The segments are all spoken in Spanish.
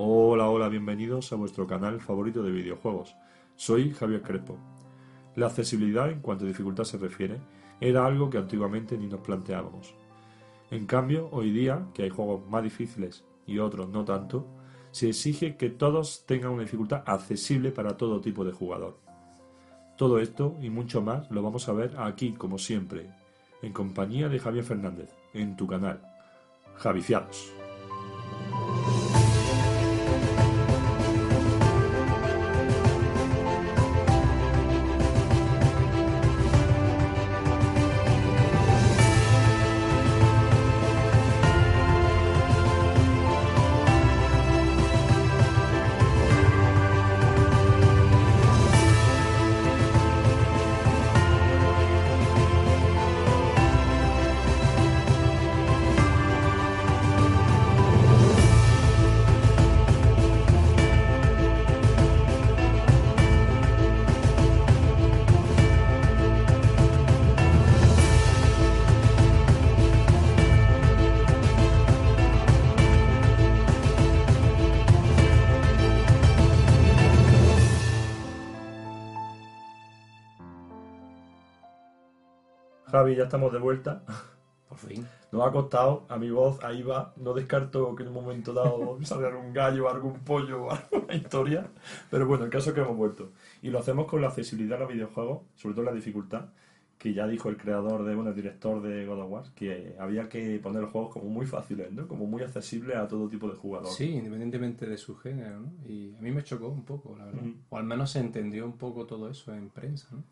Hola, hola, bienvenidos a vuestro canal favorito de videojuegos. Soy Javier Crespo. La accesibilidad en cuanto a dificultad se refiere era algo que antiguamente ni nos planteábamos. En cambio, hoy día, que hay juegos más difíciles y otros no tanto, se exige que todos tengan una dificultad accesible para todo tipo de jugador. Todo esto y mucho más lo vamos a ver aquí, como siempre, en compañía de Javier Fernández, en tu canal, Javiciados. Javi, ya estamos de vuelta. Por fin. Nos ha costado, a mi voz, ahí va. No descarto que en un momento dado salga algún gallo, algún pollo o alguna historia. Pero bueno, el caso es que hemos vuelto. Y lo hacemos con la accesibilidad a los videojuegos, sobre todo la dificultad, que ya dijo el creador, de, bueno, el director de God of War, que había que poner los juegos como muy fáciles, ¿no? Como muy accesibles a todo tipo de jugador. Sí, independientemente de su género, ¿no? Y a mí me chocó un poco, la verdad. O al menos se entendió un poco todo eso en prensa, ¿no?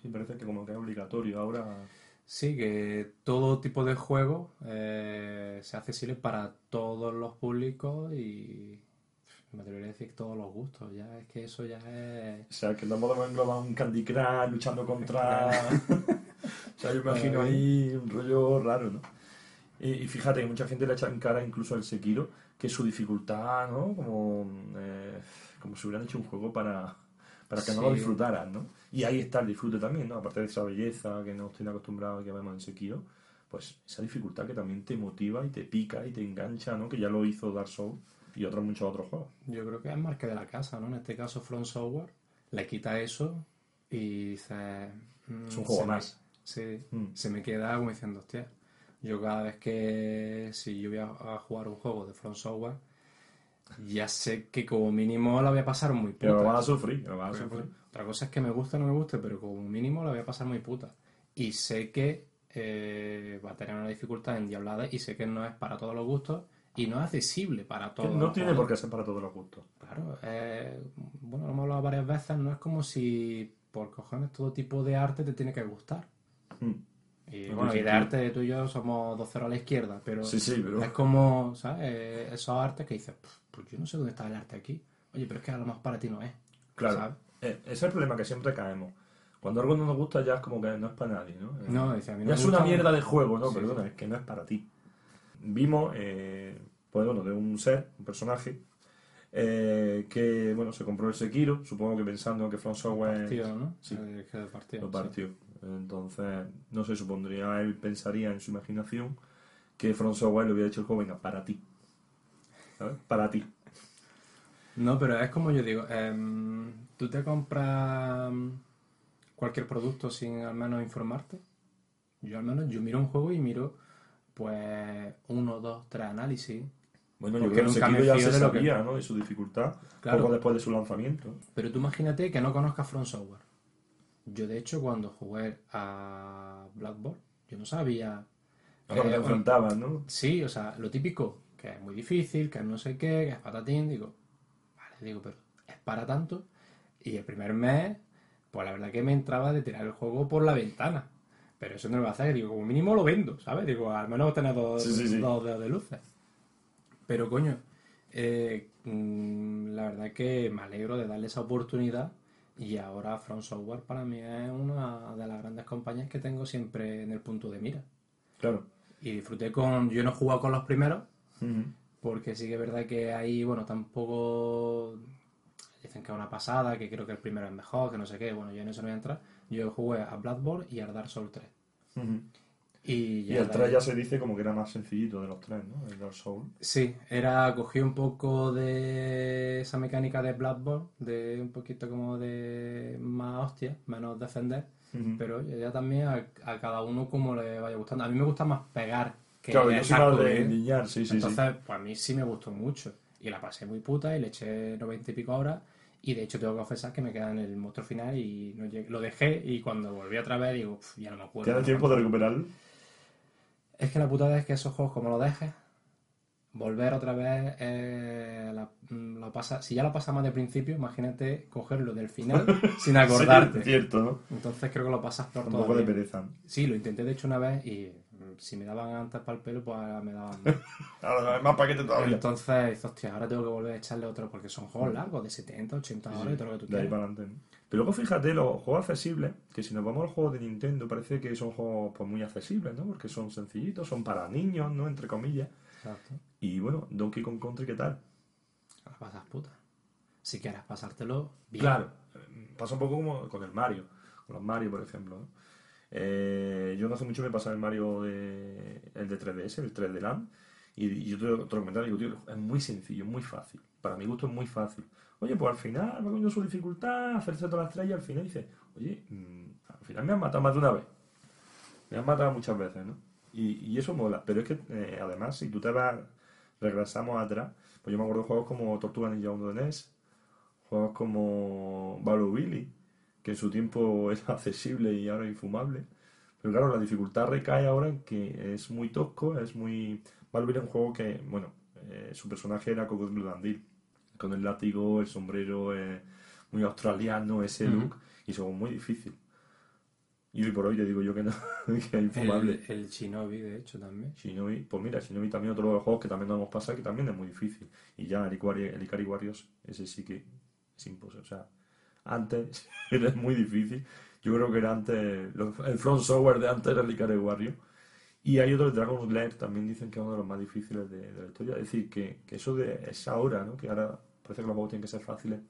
Sí, parece que como que es obligatorio ahora. Sí, que todo tipo de juego eh, sea accesible para todos los públicos y me atrevería a decir todos los gustos. Ya es que eso ya es... O sea, que no podemos englobar un Candy Crush luchando contra... o sea, yo imagino ahí un rollo raro, ¿no? Y, y fíjate que mucha gente le echa en cara incluso al Sekiro que su dificultad, ¿no? Como, eh, como si hubieran hecho un juego para, para que no lo Sí. disfrutaran, ¿no? Y ahí está el disfrute también, ¿no? Aparte de esa belleza que nos tiene acostumbrados que vemos en Sekiro, pues esa dificultad que también te motiva y te pica y te engancha, ¿no? Que ya lo hizo Dark Souls y otros muchos otros juegos. Yo creo que es marca de la casa, ¿no? En este caso From Software le quita eso y dice... mm, Es un juego me- más. sí, Mm. se me queda como diciendo, hostia, yo cada vez que si yo voy a, a jugar un juego de From Software, ya sé que como mínimo la voy a pasar muy puta. Pero lo vas a sufrir, lo vas a Pero, sufrir. Otra cosa es que me guste o no me guste, pero como mínimo la voy a pasar muy puta. Y sé que eh, va a tener una dificultad endiablada y sé que no es para todos los gustos y no es accesible para todos no tiene por qué ser para todos los gustos. Claro, eh, bueno, lo hemos hablado varias veces, no es como si por cojones todo tipo de arte te tiene que gustar. Mm. Y No bueno, y de arte tú y yo somos dos ceros a la izquierda, pero Sí, sí, pero- es como, ¿sabes? Eh, Esos artes que dices, "Pf, pues yo no sé dónde está el arte aquí. Oye, pero es que a lo mejor para ti no es. Claro. ¿sabes? Eh, ese es el problema que siempre caemos. Cuando algo no nos gusta ya es como que no es para nadie, ¿no? No, dice, a mí no ya me es una mierda de juego, no, Sí, perdona, sí. es que no es para ti. Vimos, eh, pues bueno, de un ser, un personaje, eh, que, bueno, se compró el Sekiro, supongo que pensando que From Software Partido, ¿no? Sí. El que partió, lo sí. Entonces, no sé, supondría, él pensaría en su imaginación que From Software le hubiera hecho el juego, venga, para ti. ¿Sabes? Para ti. No, pero es como yo digo, em, tú te compras cualquier producto sin al menos informarte. Yo al menos, yo miro un juego y miro pues uno, dos, tres análisis. Bueno, yo creo que nunca me ya se lo que- sabía, ¿no? De su dificultad, Claro. poco después de su lanzamiento. Pero tú imagínate que no conozcas From Software. Yo de hecho cuando jugué a Blackboard, yo no sabía... Lo que te eh, enfrentabas, ¿no? Sí, o sea, lo típico, que es muy difícil, que es no sé qué, que es patatín, digo, vale, digo, pero es para tanto. Y el primer mes, pues la verdad que me entraba de tirar el juego por la ventana. Pero eso no lo va a hacer, digo, como mínimo lo vendo, ¿sabes? Digo, al menos tener dos, Sí, sí, sí. dos dedos de luces. Pero coño, eh, mm, la verdad que me alegro de darle esa oportunidad y ahora From Software para mí es una de las grandes compañías que tengo siempre en el punto de mira. Claro. Y disfruté con... Yo no he jugado con los primeros, Ujú. porque sí que es verdad que ahí, bueno, tampoco dicen que es una pasada, que creo que el primero es mejor, que no sé qué, bueno, yo en eso no voy a entrar. Yo jugué a Bloodborne y a Dark Souls 3. Ujú. Y, Y ya el de 3 ahí- ya se dice como que era más sencillito de los tres, ¿no? El Dark Souls. Sí, era, cogí un poco de esa mecánica de Bloodborne, de un poquito como de más hostia, menos defender, pero ya también a, a cada uno como le vaya gustando. A mí me gusta más pegar que Claro, yo soy más hardcore, de niñar, sí, sí, Entonces, pues a mí sí me gustó mucho. Y la pasé muy puta y le eché 90 y pico horas. Y de hecho tengo que confesar que me queda en el monstruo final y no llegué- lo dejé y cuando volví otra vez digo, "Uf, ya no me acuerdo. ¿Tienes tiempo de recuperarlo? Es que la putada es que esos juegos como lo dejes, volver otra vez, eh, la- mm, pasa, si ya lo pasas más de principio, imagínate cogerlo del final sin acordarte. Sí, cierto, ¿no? Entonces creo que lo pasas peor Un poco de pereza. Sí, lo intenté de hecho una vez y mm, si me daban antes para el pelo, pues ahora me daban... Ahora más paquete todavía. Entonces, hostia, ahora tengo que volver a echarle otro porque son juegos largos, de 70, 80 horas y todo lo que tú De ahí para adelante. ¿no? Pero luego fíjate, los juegos accesibles, que si nos vamos a los juegos de Nintendo, parece que son juegos pues, muy accesibles, ¿no? Porque son sencillitos, son para niños, ¿no? Entre comillas. Exacto. Y bueno, Donkey Kong Country, ¿qué tal? Las pasas puta. Si quieres pasártelo bien. Claro, pasa un poco como con el Mario, con los Mario, por ejemplo. ¿no? Eh, yo no hace mucho me pasaba el Mario de, el de 3DS, el 3D Land, y, y yo te, lo- te lo comentaba, digo, tío, es muy sencillo, muy fácil. Para mi gusto es muy fácil. Oye, pues al final, va con su dificultad, hacerse todas las estrellas, al final dices, oye, mm, al final me han matado más de una vez. Me han matado muchas veces, ¿no? Y, eso mola. Pero es que, eh, además, si tú te vas, regresamos atrás, pues yo me acuerdo de juegos como Tortuga Ninja 1 de NES, juegos como Balloon Billy, que en su tiempo era accesible y ahora infumable. Pero claro, la dificultad recae ahora en que es muy tosco, es muy... Balloon Billy es un juego que, bueno, eh, su personaje era Cocodrilo Dandil, con el látigo, el sombrero eh, muy australiano, ese look, y es algo muy difícil. Y hoy por hoy te digo yo que no, que es infumable. El, el Shinobi, de hecho, también. Shinobi, pues mira, Shinobi también otro de los juegos que también nos hemos pasado que también es muy difícil. Y ya el Ikari, el Ikari Warriors, ese sí que es imposible. O sea, antes era muy difícil. Yo creo que era antes, el front software de antes era el Ikari Warriors. Y hay otro, Dragon's Lair, también dicen que es uno de los más difíciles de, de la historia. Es decir, que, que eso de esa hora, ¿no? Que ahora parece que los juegos tienen que ser fáciles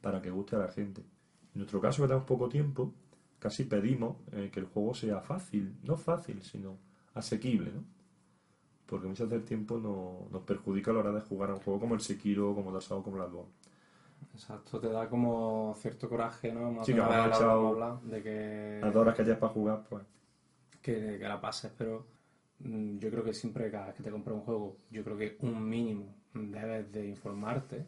para que guste a la gente. En nuestro caso, que tenemos poco tiempo, casi pedimos eh, que el juego sea fácil. No fácil, sino asequible, ¿no? Porque muchas veces el tiempo no- nos perjudica a la hora de jugar a un juego como el Sekiro, como el Asao, como el Bloodborne. Exacto, te da como cierto coraje, ¿no? Más Sí, que echado- de que, Las dos horas que hayas para jugar, pues... que, que la pases, pero mm, yo creo que siempre cada vez que te compras un juego, yo creo que un mínimo debes de informarte.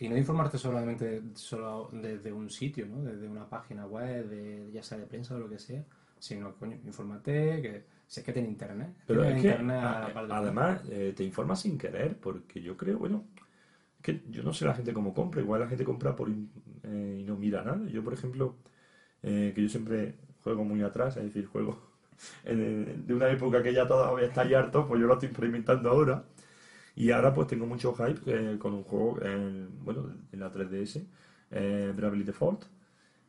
Y no informarte solamente solo desde un sitio, ¿no? Desde una página web, de, ya sea de prensa o lo que sea, sino, coño, infórmate que si es que tiene internet. Pero es que, a a- además, eh, te informas sin querer, porque yo creo, bueno, es que yo no sé la gente cómo compra, igual la gente compra por eh, y no mira nada. Yo, por ejemplo, eh, que yo siempre juego muy atrás, es decir, juego en- de una época que ya todavía está harto, pues yo lo estoy experimentando ahora. Y ahora pues tengo mucho hype eh, con un juego, eh, bueno, en la 3DS, eh, Bravely Default.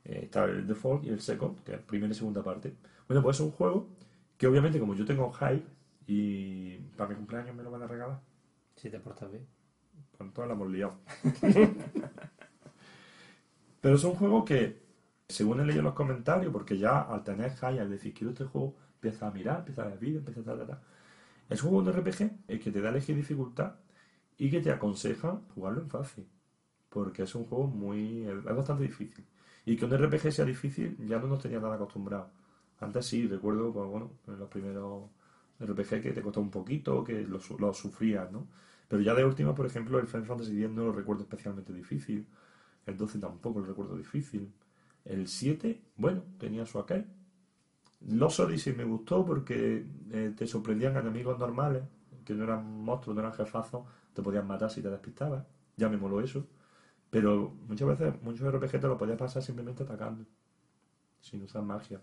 Eh, está el Default y el Second, que es primera y segunda parte. Bueno, pues es un juego que obviamente como yo tengo hype y para mi cumpleaños me lo van a regalar, Si te portas bien. con todas la hemos liado. Pero es un juego que, según he leído en los comentarios, porque ya al tener hype, al decir quiero este juego, empieza a mirar, empieza a ver vídeos, empieza a tal, tal, tal. Es un juego de RPG que te da elegir dificultad y que te aconseja jugarlo en fácil. Porque es un juego muy. es bastante difícil. Y que un RPG sea difícil ya no nos tenía nada acostumbrado. Antes sí, recuerdo, pues, bueno, en los primeros RPG que te costó un poquito, que lo, lo sufrías, ¿no? Pero ya de última, por ejemplo, el Final Fantasy X no lo recuerdo especialmente difícil. El 12 tampoco lo recuerdo difícil. El 7, bueno, tenía su aquel. Los Odyssey me gustó porque eh, te sorprendían enemigos normales, que no eran monstruos, no eran jefazos, te podían matar si te despistabas. Ya me moló eso. Pero muchas veces, muchos RPG te lo podías pasar simplemente atacando, sin usar magia.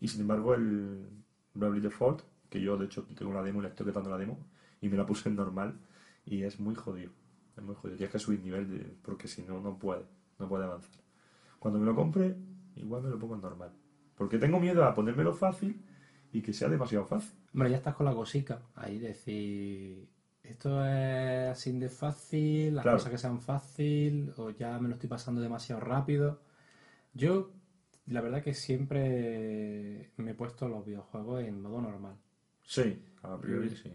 Y sin embargo, el Bravely Default, que yo de hecho tengo la demo y le estoy quitando la demo, y me la puse en normal, y es muy jodido. Es muy jodido. Tienes que subir nivel porque si no, no puede, no puede avanzar. Cuando me lo compre, igual me lo pongo en normal. Porque tengo miedo a ponérmelo fácil y que sea demasiado fácil. Hombre, ya estás con la cosica. Ahí decir, esto es así de fácil, las Claro. cosas que sean fácil, o ya me lo estoy pasando demasiado rápido. Yo, la verdad que siempre me he puesto los videojuegos en modo normal. Sí, a priori sí.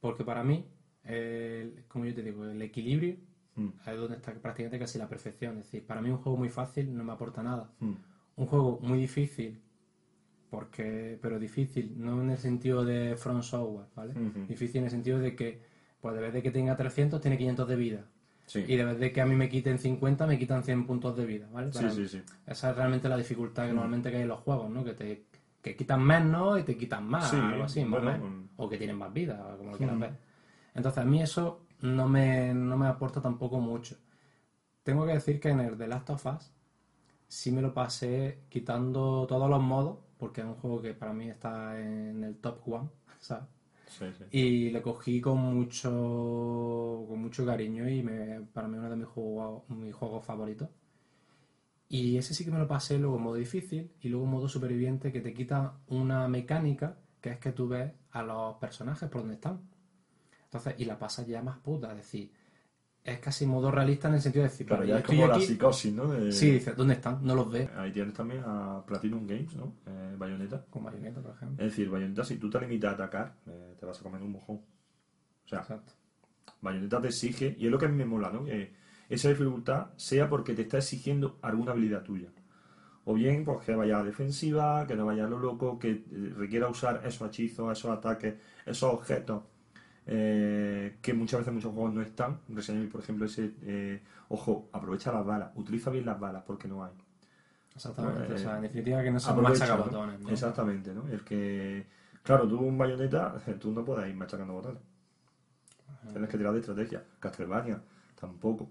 Porque para mí, el- como yo te digo, el equilibrio Mm, es donde está prácticamente casi la perfección. Es decir, para mí un juego muy fácil no me aporta nada. mm. Un juego muy difícil, porque pero difícil, no en el sentido de front software, ¿vale? Difícil en el sentido de que, pues de vez de que tenga 300, tiene 500 de vida. Sí, Y de vez de que a mí me quiten 50, me quitan 100 puntos de vida, ¿vale? sí, Para- sí, sí. Esa es realmente la dificultad que normalmente que hay en los juegos, ¿no? Que te que quitan menos y te quitan más, algo así, más o bueno, menos. O que tienen más vida, como lo quieras ver. Entonces, a mí eso no me, no me aporta tampoco mucho. Tengo que decir que en el The Last of Us sí me lo pasé quitando todos los modos, porque es un juego que para mí está en el top one, ¿sabes? sí, sí. Y le cogí con mucho, con mucho cariño y me, para mí es uno de mis juegos, mis juegos favoritos. Y ese sí que me lo pasé luego en modo difícil y luego en modo superviviente que te quita una mecánica que es que tú ves a los personajes por donde están. Entonces, y la pasas ya más puta, es decir, es casi modo realista en el sentido de decir, Claro, ya es como la psicosis, ¿no? De- Sí, dices, ¿dónde están? No los ves. Ahí tienes también a Platinum Games, ¿no? Eh, Bayonetta. Con Bayonetta, por ejemplo. Es decir, Bayonetta, si tú te limitas a atacar, eh, te vas a comer un mojón. O sea, Exacto. Bayonetta te exige, y es lo que a mí me mola, ¿no? Que esa dificultad sea porque te está exigiendo alguna habilidad tuya. O bien, pues que vaya a defensiva, que no vaya a lo loco, que eh, requiera usar esos hechizos, esos ataques, esos objetos, eh, que muchas veces muchos juegos no están. Resident Evil, por ejemplo, ese, eh, ojo, aprovecha las balas, utiliza bien las balas porque no hay. Exactamente. Eh, o sea, en definitiva que no Aprovecha, machacabotones. ¿no? ¿no? Exactamente, ¿no? El que, claro, tú un bayoneta, tú no puedes ir machacando botones. Tienes que tirar de estrategia. Castlevania, tampoco.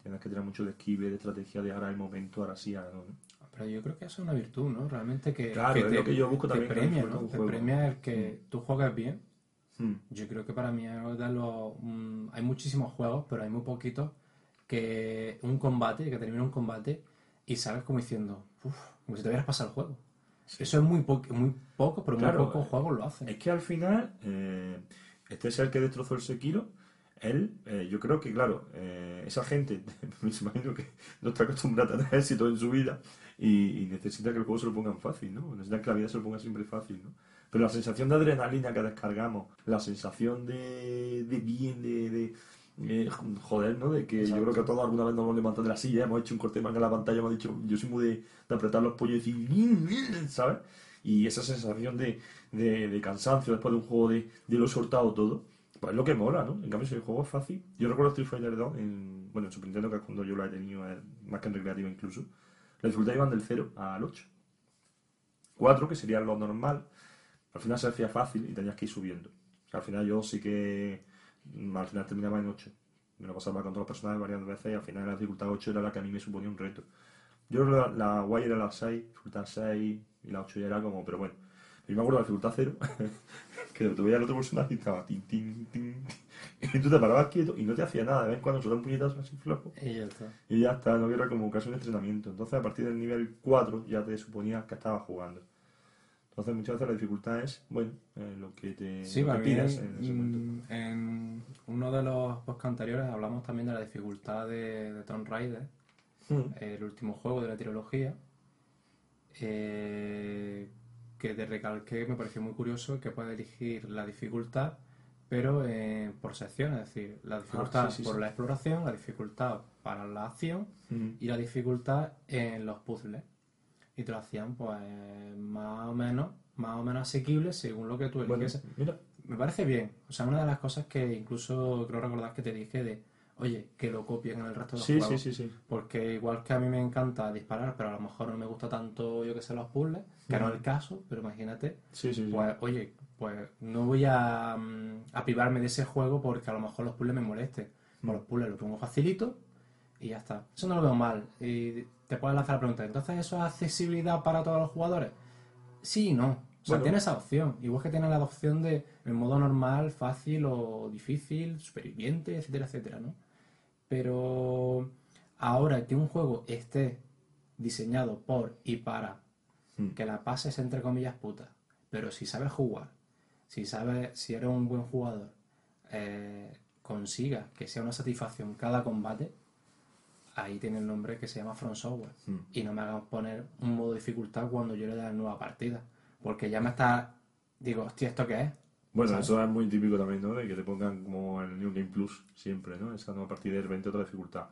Tienes que tirar mucho de esquive, de estrategia, de ahora el momento, ahora sí, ahora no. Pero yo creo que eso es una virtud, ¿no? Realmente que, Claro, que es lo que yo busco te también premia, ¿no? Te premia el que tú juegues bien. Hmm. Yo creo que para mí mm, hay muchísimos juegos, pero hay muy poquitos que un combate, que termina un combate y sabes como diciendo, uff, como si te hubieras pasado el juego. Eso es muy, po- muy poco, pero Claro, muy pocos eh, juegos lo hacen. Es que al final, eh, este es el que destrozó el Sekiro. Él, eh, yo creo que, claro, esa gente, me imagino que no está acostumbrada a tener éxito en su vida y, y necesita que el juego se lo pongan fácil, ¿no? Necesita que la vida se lo ponga siempre fácil, ¿no? Pero la sensación de adrenalina que descargamos, la sensación de, de bien, de, de eh, joder, ¿no? De que yo creo que todos alguna vez nos hemos levantado de la silla, hemos hecho un corte manga en la pantalla, hemos dicho, yo soy muy de, de apretar los pollos y decir, ¿sabes? Y esa sensación de, de, de cansancio después de un juego de, de lo soltado todo, pues es lo que mola, ¿no? En cambio, si el juego es fácil, yo recuerdo Street Fighter 2, en, bueno, en Super Nintendo, que es cuando yo lo he tenido, eh, más que en recreativa incluso, la dificultad iban del 0 al 8. 4, que sería lo normal, al final se hacía fácil y tenías que ir subiendo. Al final yo sí que mm, al final terminaba en 8. Me lo pasaba con todos los personajes varias veces y al final la dificultad 8 era la que a mí me suponía un reto. Yo la, la guay era la 6, dificultad 6 y la 8 ya era como, pero bueno. Yo me acuerdo de la dificultad 0, que te veía el otro personaje y estaba tin, tin, tin, y tú te parabas quieto y no te hacía nada. De vez en cuando solo un puñetazo así flojo Y ya está. y ya está, no era como casi un entrenamiento. Entonces, a partir del nivel 4 ya te suponías que estabas jugando. Entonces, muchas veces la dificultad es, bueno, eh, lo que te, Sí, lo que para mí, pidas en ese momento. mm, en uno de los podcasts anteriores hablamos también de la dificultad de, de Tomb Raider, Mm. el último juego de la trilogía, eh, que te recalqué, me pareció muy curioso que puedes elegir la dificultad, pero eh, por secciones, es decir, la dificultad Ah, sí, sí, por la exploración, la dificultad para la acción Mm. y la dificultad en los puzzles. Y te lo hacían pues más o menos, más o menos asequible según lo que tú Bueno, eliges. mira, Me parece bien. O sea, una de las cosas que incluso creo recordar que te dije de, oye, que lo copien en el resto de los sí, sí, juegos. sí, sí. Porque igual que a mí me encanta disparar, pero a lo mejor no me gusta tanto, yo que sé, los puzzles, que no es el caso, pero imagínate, Sí, sí, sí. pues, oye, pues no voy a, mm, a privarme de ese juego porque a lo mejor los puzzles me molesten. Pues los puzzles los pongo facilito Y ya está. Eso no lo veo mal. Y te puedes lanzar la pregunta, ¿entonces eso es accesibilidad para todos los jugadores? Sí y no. O sea, Bueno. tiene esa opción. Igual que tiene la opción de el modo normal, fácil o difícil, superviviente, etcétera, etcétera, ¿no? Pero ahora que un juego esté diseñado por y para Hmm. que la pases entre comillas puta, pero si sabes jugar, si sabes, si eres un buen jugador, eh, consiga que sea una satisfacción cada combate, ahí tiene el nombre que se llama Front Software. Hmm. Y no me hagan poner un modo dificultad cuando yo le dé la nueva partida. Porque ya me está. Digo, hostia, ¿esto qué es? Bueno, ¿Sabes? eso es muy típico también, ¿no? De que te pongan como el New Game Plus siempre, ¿no? Esa nueva partida de repente otra dificultad.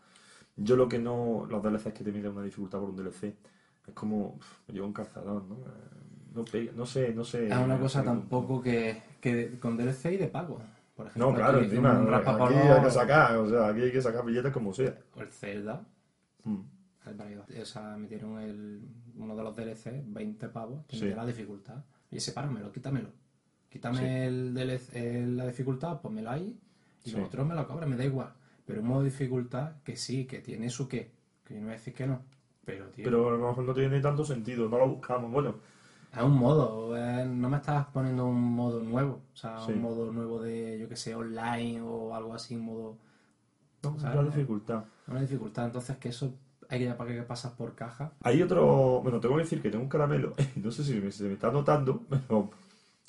Yo lo que no... Los DLCs que te miden una dificultad por un DLC es como... me lleva un calzador, ¿no? Eh, No, no sé, no sé... Es una cosa tampoco que, que con DLC y de pago. Por ejemplo, No, claro, aquí encima, un aquí raspapolvo hay que sacar, o sea, aquí hay que sacar billetes como sea. O el Zelda. Mm. O sea, metieron el, uno de los DLC, 20 pavos, que Sí. la dificultad. Y ese páramelo, quítamelo. Quítame Sí. el DLC, el- la dificultad, ponmelo ahí. Y Sí. los otros me lo cobran, me da igual. Pero un modo de dificultad que sí, que tiene su qué. Que yo no voy a decir que no. Pero, tío, Pero a lo mejor no tiene tanto sentido, no lo buscamos. Bueno, es un modo. eh, no me estás poniendo un modo nuevo. O sea, Sí. un modo nuevo de, yo que sé, online o algo así, un modo. no, O sea, es la dificultad. Una dificultad. Entonces, que eso hay que para que pasas por caja. Hay otro... Bueno, tengo que decir que tengo un caramelo. No sé si me- se me está notando, pero...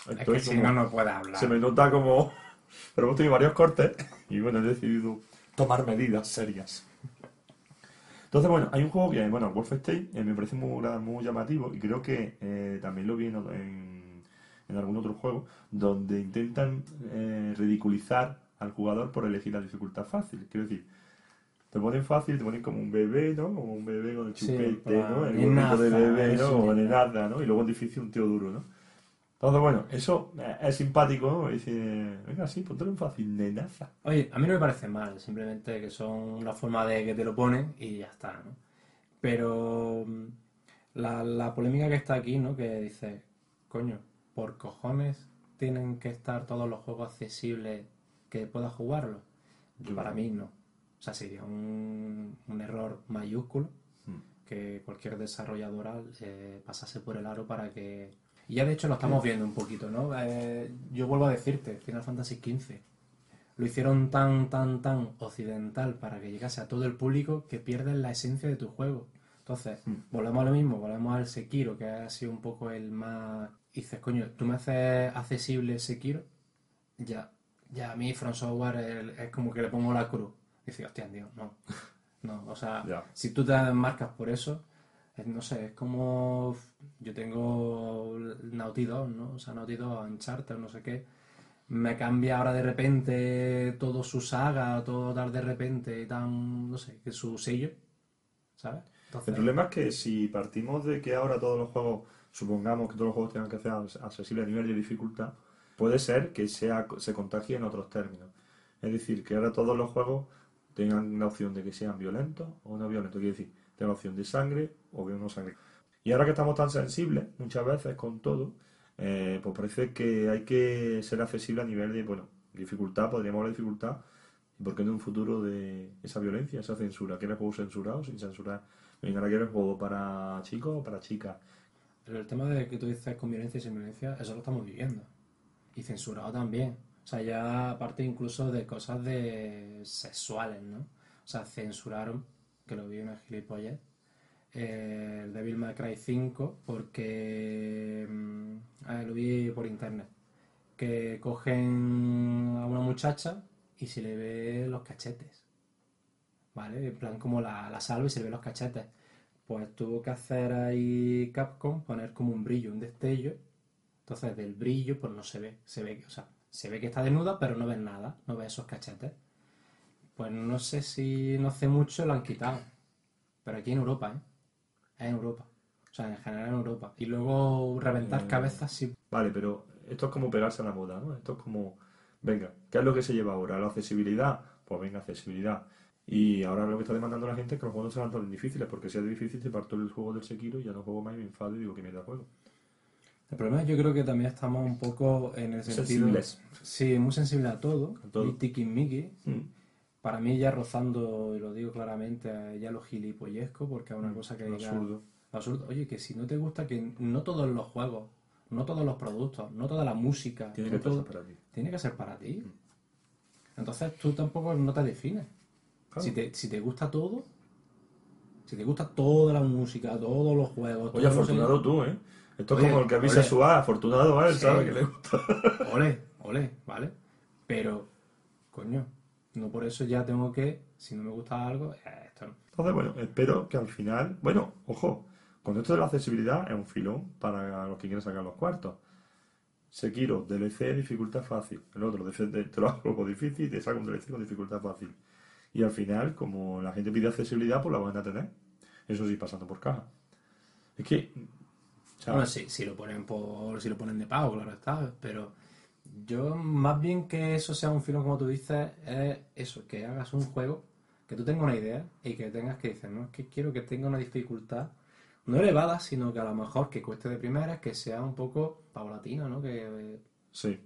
Es que si no, no puedes hablar. Se me nota como... Pero hemos tenido varios cortes y bueno, he decidido tomar medidas serias. Entonces, bueno, hay un juego que, bueno, Wolfenstein, eh, me parece muy, llamativo y creo que eh, también lo vi en, en, en algún otro juego, donde intentan eh, ridiculizar al jugador por elegir la dificultad fácil. Quiero decir, te ponen fácil, te ponen como un bebé, ¿no? Como un bebé con el Sí, chupete, para ¿no? El de bebé, ¿no? O en nenaza. nada, ¿no? Y luego en difícil un tío duro, ¿no? Entonces, bueno, eso eh, es simpático, ¿no? Dice, venga, sí, ponte en fácil, nenaza. Oye, a mí no me parece mal, simplemente que son una forma de que te lo ponen y ya está, ¿no? Pero mm, la, la polémica que está aquí, ¿no? Que dice, coño, por cojones tienen que estar todos los juegos accesibles que puedas jugarlos. Yo Para mí no. O sea, sería un, un error mayúsculo Hmm. que cualquier desarrolladora eh, pasase por el aro para que... Y ya de hecho lo estamos viendo un poquito, ¿no? Eh, yo vuelvo a decirte, Final Fantasy XV lo hicieron tan, tan, tan occidental para que llegase a todo el público que pierden la esencia de tu juego. Entonces, Hmm. volvemos a lo mismo, volvemos al Sekiro, que ha sido un poco el más... Dices, coño, tú me haces accesible Sekiro, ya, ya a mí From Software es, es como que le pongo la cruz. Dice, hostia, tío, no. No, o sea, si tú te marcas por eso, es- no sé, es como yo tengo Naughty Dog, ¿no? O sea, Naughty Dog, Uncharted, no sé qué. Me cambia ahora de repente todo su saga, todo tal de repente, tan, no sé, que su sello, ¿sabes? Entonces, El problema es que si partimos de que ahora todos los juegos, supongamos que todos los juegos tengan que ser accesibles a nivel de dificultad, puede ser que sea, se contagie en otros términos. Es decir, que ahora todos los juegos tengan la opción de que sean violentos o no violentos. Quiere decir, tengan la opción de sangre Y ahora que estamos tan sensibles, muchas veces con todo, eh, pues parece que hay que ser accesible a nivel de, bueno, dificultad, podríamos hablar de dificultad, y por qué no un futuro de esa violencia, esa censura. ¿Quieres juegos censurados sin censurar? Venga, ahora quieres juego para chicos o para chicas. Pero el tema de que tú dices con violencia y sin violencia, eso lo estamos viviendo. Y censurado también. O sea, ya aparte incluso de cosas de sexuales, ¿no? O sea, censuraron, que lo vi en el gilipollez, el Devil May Cry 5 porque mm, lo vi por internet. Que cogen a una muchacha y se le ve los cachetes. ¿Vale? En plan como la, la salva y se le ve los cachetes. Pues tuvo que hacer ahí Capcom, poner como un brillo, un destello. Entonces del brillo pues no se ve, se ve, o sea, se ve que está desnuda, pero no ves nada, no ves esos cachetes. Pues no sé si no hace mucho lo han quitado. Pero aquí en Europa, ¿eh? En Europa. O sea, en general en Europa. Y luego reventar Eh, cabezas sí. Vale, pero esto es como pegarse a la moda, ¿no? Esto es como, venga, ¿qué es lo que se lleva ahora? ¿La accesibilidad? Pues venga, accesibilidad. Y ahora lo que está demandando la gente es que los juegos sean tan difíciles, porque si es difícil te parto el juego del Sekiro y ya no juego más y me enfado y digo que mierda juego. El problema es yo creo que también estamos un poco en el sentido... Sensibles. Sí, muy sensible a todo. A todo. Y tiquismiquis. Mm. Para mí ya rozando, y lo digo claramente, ya lo gilipollesco, porque es una cosa que Mm, absurdo. absurdo. Oye, que si no te gusta, que no todos los juegos, no todos los productos, no toda la música, Tiene no que todo- pasar para ti. tiene que ser para ti. Entonces tú tampoco no te defines. Claro. Si, te, si te gusta todo, si te gusta toda la música, todos los juegos, Oye, los- afortunado tú, ¿eh? Esto es como el que avisa su A, afortunado él, Sí. ¿sabe? Que le gusta. Ole, ole, ¿vale? Pero, coño, no por eso ya tengo que, si no me gusta algo, eh, esto no. Entonces, bueno, espero que al final. Bueno, ojo, con esto de la accesibilidad es un filón para los que quieren sacar los cuartos. Sekiro, DLC, dificultad fácil. El otro, te lo hago difícil y te saca un DLC con dificultad fácil. Y al final, como la gente pide accesibilidad, pues la van a tener. Eso sí, pasando por caja. Es que. sea, Bueno, sí, si lo ponen por, si lo ponen de pago, claro está, pero yo más bien que eso sea un filón como tú dices, es eso, que hagas un juego, que tú tengas una idea y que tengas que decir, no, es que quiero que tenga una dificultad no elevada, sino que a lo mejor que cueste de primeras, que sea un poco paulatina, ¿no? Que, sí,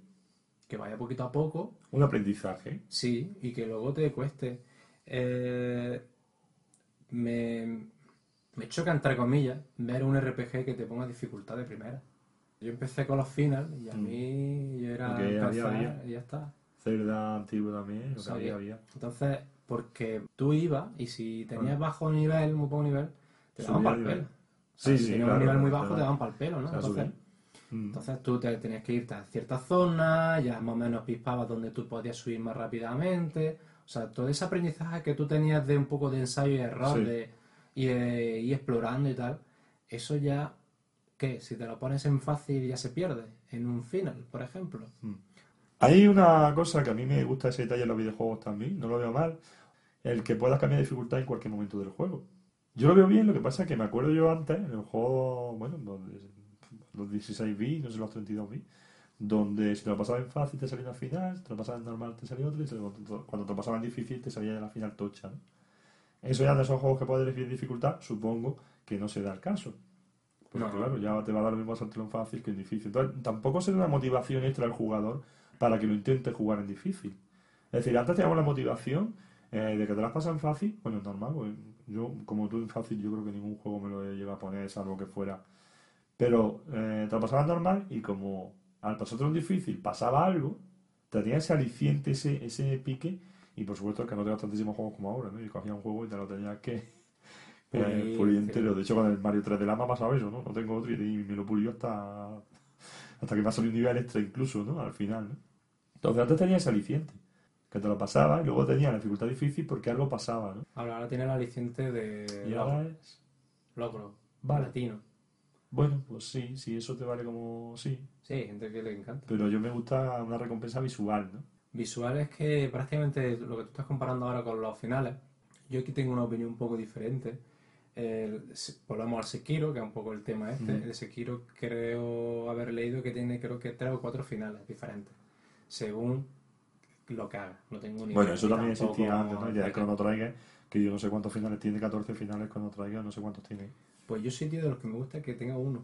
que vaya poquito a poco, un aprendizaje. sí, y que luego te cueste. Eh, me, me choca, entre comillas, ver un RPG que te ponga dificultad de primera. Yo empecé con los final y a Mm. mí yo era Porque había- había. y ya está. Zelda antiguo también, lo que Sabía. había, había. Entonces, porque tú ibas y si tenías bajo nivel, muy poco nivel, te daban para el pelo. Sí, si sí, tenías claro, un nivel muy bajo, te daban para el pelo, ¿no? O sea, Entonces. Mm. entonces tú te tenías que irte a ciertas zonas, ya más o menos pispabas donde tú podías subir más rápidamente. O sea, todo ese aprendizaje que tú tenías de un poco de ensayo y error Sí. de, y de ir explorando y tal, eso ya, ¿qué? Si te lo pones en fácil ya se pierde, en un final, por ejemplo. Hay una cosa que a mí me gusta ese detalle en los videojuegos también, no lo veo mal, el que puedas cambiar de dificultad en cualquier momento del juego. Yo lo veo bien, lo que pasa es que me acuerdo yo antes, en el juego, bueno, los 16 bits, no sé, los 32 bits, donde si te lo pasaba en fácil te salía una final, si te lo pasaba en normal te salía otra, y cuando te lo pasaba en difícil te salía la final tocha. ¿no? Eso ya de esos juegos que puedes elegir dificultad, supongo que no se da el caso. Porque No. claro, ya te va a dar lo mismo pasártelo en fácil que en difícil. Entonces, tampoco será una motivación extra al jugador para que lo intente jugar en difícil. Es decir, antes teníamos la motivación eh, de que te las pasas en fácil, bueno, es normal, pues, yo como tú en fácil yo creo que ningún juego me lo llegado a poner, salvo que fuera. Pero eh, te lo pasabas normal y como al pasártelo en difícil pasaba algo, tenía ese aliciente, ese, ese pique, y por supuesto que no tengo tantísimos juegos como ahora, ¿no? Y cogía un juego y te lo tenías que sí. entero. De hecho, con el Mario 3 de la me ha pasado eso, ¿no? No tengo otro y me lo pulió hasta, hasta que me ha salido un nivel extra incluso, ¿no? Al final, ¿no? Entonces antes tenía ese aliciente, que te lo pasaba y luego tenía la dificultad difícil porque algo pasaba, ¿no? Ahora, ahora tiene el aliciente de Y logro, ahora es... logro, Vale. platino. Bueno, pues sí, sí, eso te vale como sí. Sí, hay gente que le encanta. Pero yo me gusta una recompensa visual, ¿no? Visual es que prácticamente lo que tú estás comparando ahora con los finales, yo aquí tengo una opinión un poco diferente. El- volvamos al Sekiro, que es un poco el tema este. El Sekiro creo haber leído que tiene creo que tres o cuatro finales diferentes, según lo que haga. No tengo ni Bueno, eso también existía antes, ¿no? Ya el Chrono Trigger, que yo no sé cuántos finales tiene, 14 finales Chrono Trigger, no sé cuántos tiene. Pues yo soy tío de los que me gusta que tenga uno.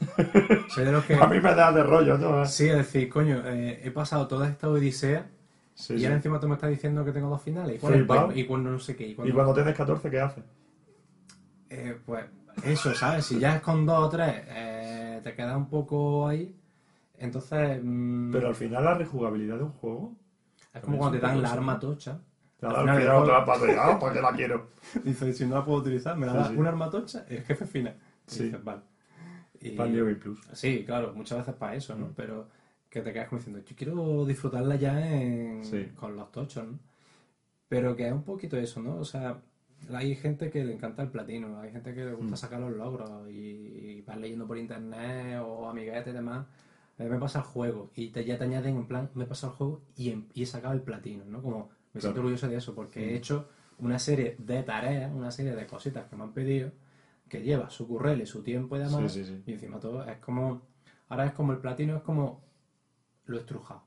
soy de los que... A mí me da de rollo, ¿no? Sí, es decir, coño, eh, he pasado toda esta odisea Sí, y sí. ahora encima tú me estás diciendo que tengo dos finales. ¿Y es bueno? Y cuando no sé qué. Y cuando, Y cuando tienes 14, ¿qué haces? Eh, pues eso, ¿sabes? Si ya es con dos o tres, eh, te queda un poco ahí. Entonces, mm, Pero al final la rejugabilidad de un juego... es como cuando te dan la arma tocha. Claro, Al al final otra ah, ¿para qué la quiero? Dices, si no la puedo utilizar, me la Sí, da sí. una arma tocha, el jefe final. Y Sí. dices, vale. Y- Para el Plus. Sí, claro, muchas veces para eso, Mm. ¿no? Pero que te quedas como diciendo, yo quiero disfrutarla ya en- Sí. con los tochos, ¿no? Pero que es un poquito eso, ¿no? O sea, hay gente que le encanta el platino, hay gente que le gusta Mm. sacar los logros y, y vas leyendo por internet o amiguetes y demás. Me pasa el juego y te, ya te añaden en plan, me pasa el juego y, en- y he sacado el platino, ¿no? Como me siento Claro. orgulloso de eso porque he Mm. hecho una serie de tareas, una serie de cositas que me han pedido que lleva su currel y su tiempo y demás. Sí, sí, sí. Y encima todo es como. Ahora es como el platino, es como lo estrujado.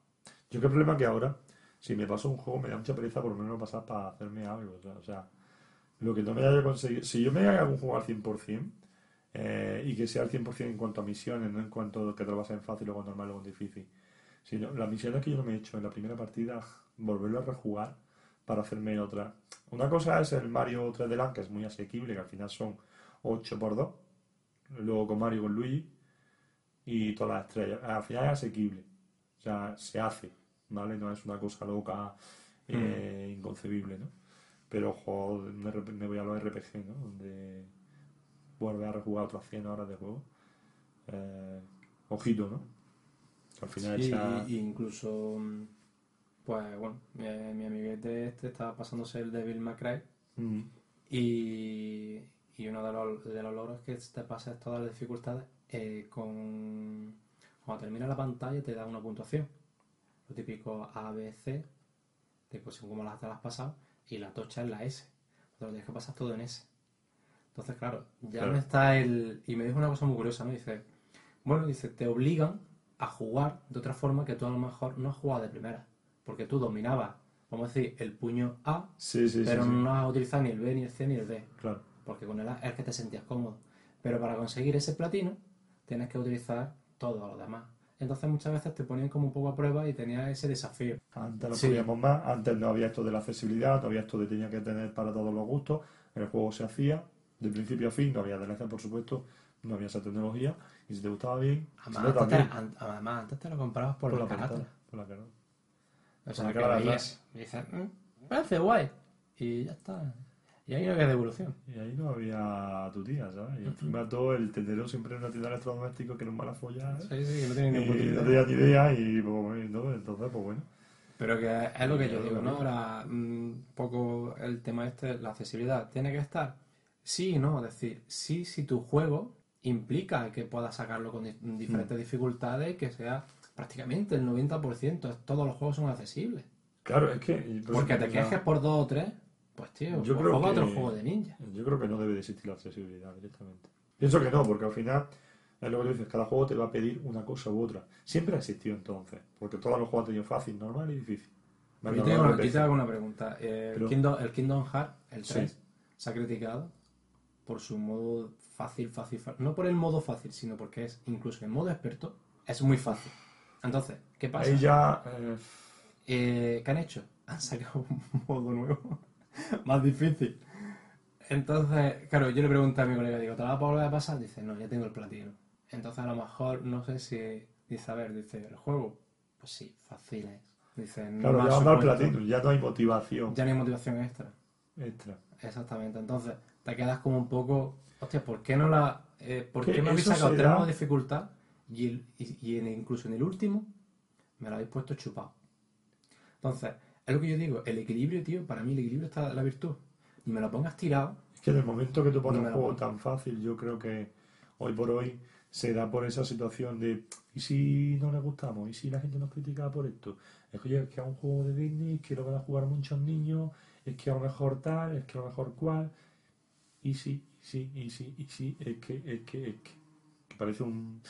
Yo qué problema que ahora, si me paso un juego, me da mucha pereza por lo menos pasar para hacerme algo. O sea, lo que no me haya conseguido. Si yo me haga un juego al 100% eh, y que sea al 100% en cuanto a misiones, no en cuanto a que te lo vas en fácil, luego normal, luego en difícil. Sino las misiones que yo no me he hecho en la primera partida, volverlo a rejugar para hacerme otra. Una cosa es el Mario 3D Land, que es muy asequible, que al final son 8 por 2 Luego con Mario con Luigi y todas las estrellas. Al final es asequible. O sea, se hace, ¿vale? No es una cosa loca, eh, Mm. inconcebible, ¿no? Pero, joder, me, voy a los RPG, ¿no? Donde vuelve a rejugar otras 100 horas de juego. Eh, ojito, ¿no? Que al final Sí, echa- y- y incluso, mm, pues bueno, mi, mi amiguete este estaba pasándose el Devil May Cry Mm, y, y uno de los, de los logros es que te pases todas las dificultades eh, con... Cuando termina la pantalla te da una puntuación. Lo típico A, B, C, de pues según como las te las has pasado, y la tocha es la S. Te lo tienes que pasar todo en S. Entonces, claro, ya Claro. no está el... Y me dijo una cosa muy curiosa, ¿no? Dice, bueno, dice, te obligan a jugar de otra forma que tú a lo mejor no has jugado de primera. Porque tú dominabas, vamos a decir, el puño A, Sí, sí, pero sí, no has utilizado ni el B, ni el C, ni el D. Claro. Porque con el A es el que te sentías cómodo. Pero para conseguir ese platino, tienes que utilizar todo lo demás. Entonces muchas veces te ponían como un poco a prueba y tenías ese desafío. Antes lo Sí. podíamos más, antes no había esto de la accesibilidad, no había esto de tenía que tener para todos los gustos, el juego se hacía de principio a fin, no había DLC por supuesto, no había esa tecnología, y si te gustaba bien, si Además, antes, te, an- además, antes te lo comprabas por, por la la carátula. por la carátula. O sea, la que veías y dices, "Mm, parece guay. Y ya está. Y ahí no había devolución. Y ahí no había tu tía, ¿sabes? Y encima todo el tendero siempre en una tienda de electrodomésticos que era un mala folla, ¿eh? Sí, sí, que no tiene ni Y puta no idea. tenía ni idea y pues, bueno, entonces pues bueno. Pero que es lo que yo digo, ¿no? Ahora, un poco el tema este, la accesibilidad, ¿tiene que estar? Sí y no, es decir, sí si tu juego implica que puedas sacarlo con di- diferentes dificultades y que sea prácticamente el 90%, todos los juegos son accesibles. Claro, es que... Porque te quejes por dos o tres, pues tío, Yo pues creo juega que- otro juego de ninja. Yo creo que no debe de existir la accesibilidad directamente. Pienso que no, porque al final, es lo que tú dices, cada juego te va a pedir una cosa u otra. Siempre ha existido entonces, porque todos los juegos han tenido fácil, normal y difícil. Venga, te, hago una, yo te difícil. hago una pregunta. Eh, Pero- el, Kingdom, el Kingdom Hearts, el Sí. 3, se ha criticado por su modo fácil, fácil, fácil. No por el modo fácil, sino porque es, incluso en modo experto, es muy fácil. Entonces, ¿qué pasa? Ahí ya... eh, Eh, ¿Qué han hecho? Han sacado un modo nuevo, más difícil. Entonces, claro, yo le pregunté a mi colega, digo, ¿te la vas a volver a pasar? Dice, no, ya tengo el platino. Entonces, a lo mejor, no sé si... Dice, a ver, dice, ¿el juego? Pues sí, fácil es. Dice, no claro, ya ha han dado el platino, ya no hay motivación Ya no hay motivación extra. extra. Exactamente. Entonces, te quedas como un poco, hostia, ¿por qué no la... eh, ¿Por Que qué me habéis sacado se tres da- modos de dificultad y- y en- incluso en el último me lo habéis puesto chupado? Entonces, es lo que yo digo, el equilibrio, tío, para mí el equilibrio está la virtud. Y me lo pongas tirado, Es que en el momento que tú pones un juego tan fácil, yo creo que hoy por hoy se da por esa situación de ¿y si no le gustamos? ¿y si la gente nos critica por esto? Es que, oye, es que es un juego de Disney, es que lo van a jugar muchos niños, es que a lo mejor tal, es que a lo mejor cual, y sí, sí, y sí, y sí, es que, es que, es que, que parece un,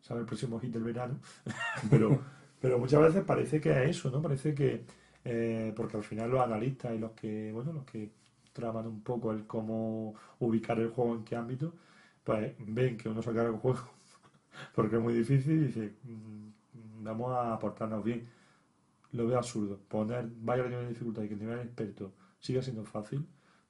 ¿sabes? El próximo hit del verano, pero, pero muchas veces parece que es eso, ¿no? Parece que, eh, porque al final los analistas y los que, bueno, los que traman un poco el cómo ubicar el juego en qué ámbito, pues ven que uno saca el juego porque es muy difícil y dice, "Mm, vamos a aportarnos bien. Lo veo absurdo. Poner varios niveles de dificultad y que el nivel experto siga siendo fácil,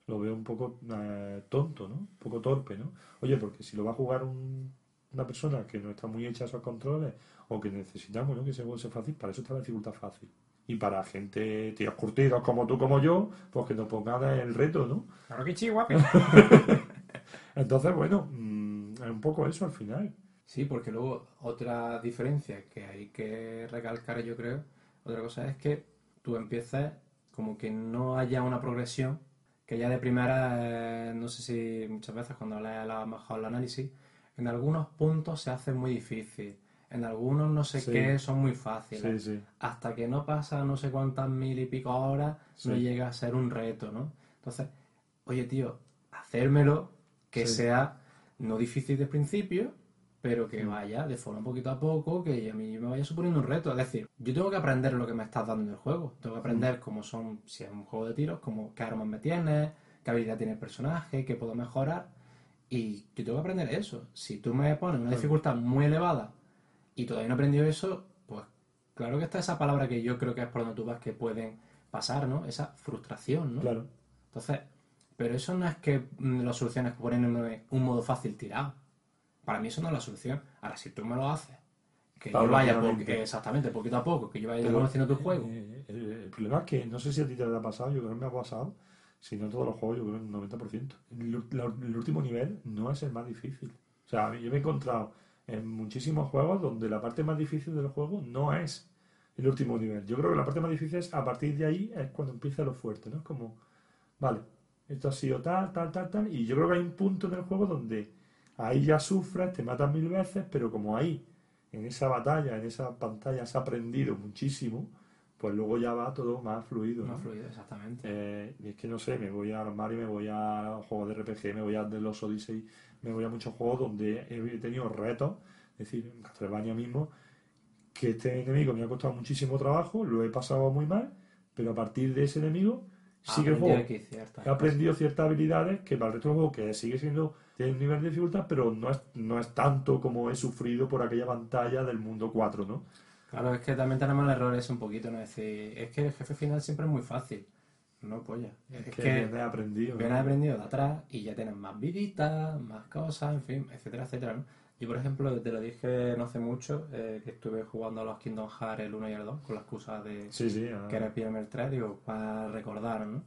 lo veo un poco eh, tonto, ¿no? Un poco torpe, ¿no? Oye, porque si lo va a jugar un- una persona que no está muy hecha a esos controles o que necesitamos, ¿no? Que ese juego sea fácil, para eso está la dificultad fácil. Y para gente, tíos curtidos como tú, como yo, pues que nos pongan el reto, ¿no? claro que chihuahua. Entonces, bueno, mm, es un poco eso al final. Sí, porque luego otra diferencia que hay que recalcar, yo creo, otra cosa es que tú empieces como que no haya una progresión, que ya de primera, eh, no sé si muchas veces cuando lees la, mejor el análisis, en algunos puntos se hace muy difícil, en algunos no sé Sí. qué son muy Sí, fáciles. sí. Hasta que no pasa no sé cuántas mil y pico horas, no Sí. llega a ser un reto, ¿no? Entonces, oye tío, hacérmelo que Sí. sea no difícil de principio, pero que Mm. vaya de forma poquito a poco, que a mí me vaya suponiendo un reto. Es decir, yo tengo que aprender lo que me estás dando en el juego. Tengo que Mm. aprender cómo son, si es un juego de tiros, como qué armas me tienes, qué habilidad tiene el personaje, qué puedo mejorar. Y yo tengo que aprender eso. Si tú me pones una dificultad muy elevada y todavía no he aprendido eso, pues claro que está esa palabra que yo creo que es por donde tú vas, que pueden pasar, ¿no? Esa frustración, ¿no? Claro. Entonces, pero eso no es que mm, la solución es ponerme un modo fácil tirado. Para mí eso no es la solución. Ahora, si tú me lo haces, que yo vaya po- exactamente, poquito a poco, que yo vaya Pero, conociendo tu juego. eh, el, el problema es que no sé si a ti te ha pasado, yo creo que me ha pasado, si no en todos los juegos, yo creo que en el 90%. El, la- el último nivel no es el más difícil. O sea, yo me he encontrado en muchísimos juegos donde la parte más difícil del juego no es el último nivel. Yo creo que la parte más difícil es a partir de ahí es cuando empieza lo fuerte, ¿no? Es como, vale, esto ha sido tal, tal, tal, tal, y yo creo que hay un punto en el juego donde ahí ya sufres, te matas mil veces, pero como ahí, en esa batalla, en esa pantalla, has aprendido muchísimo, pues luego ya va todo más fluido. ¿no? Más fluido, exactamente. Eh, y es que no sé, me voy a los Mario, me voy a juegos de RPG, me voy a de los Odyssey, me voy a muchos juegos donde he tenido retos, es decir, en Castlevania mismo, que este enemigo me ha costado muchísimo trabajo, lo he pasado muy mal, pero a partir de ese enemigo sigue el juego. He aprendido ciertas habilidades que para el resto del juego, que sigue siendo tiene un nivel de dificultad, pero no es, no es tanto como he sufrido por aquella pantalla del mundo 4, ¿no? Claro, es que también tenemos el error ese un poquito, ¿no? Es decir, es que el jefe final siempre es muy fácil. No, polla. Es, Es que, que, he aprendido. ¿no? vienes aprendido de atrás y ya tienes más viditas, más cosas, en fin, etcétera, etcétera, ¿no? Yo, por ejemplo, te lo dije no hace mucho, eh, que estuve jugando a los Kingdom Hearts el 1 y el 2, con la excusa de Sí, sí. ah, que era el primer 3, digo, para recordar, ¿no?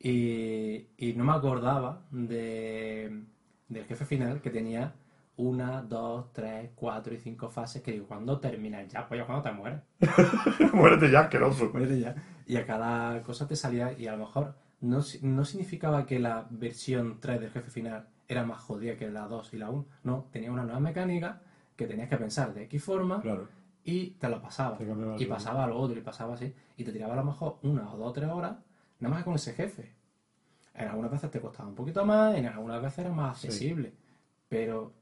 Y, y no me acordaba de, del jefe final que tenía una, dos, tres, cuatro y cinco fases que digo, ¿cuándo terminas ya? Pues ya cuando te mueres. Muérete ya, asqueroso. Muérete ya. Y a cada cosa te salía, y a lo mejor no, no significaba que la versión 3 del jefe final era más jodida que la 2 y la 1. No, tenía una nueva mecánica que tenías que pensar de X forma Claro. y te lo pasaba. Te Y pasaba al otro y pasaba así. Y te tiraba a lo mejor una o dos o tres horas, nada más que con ese jefe. En algunas veces te costaba un poquito más, en algunas veces era más Sí. accesible. Pero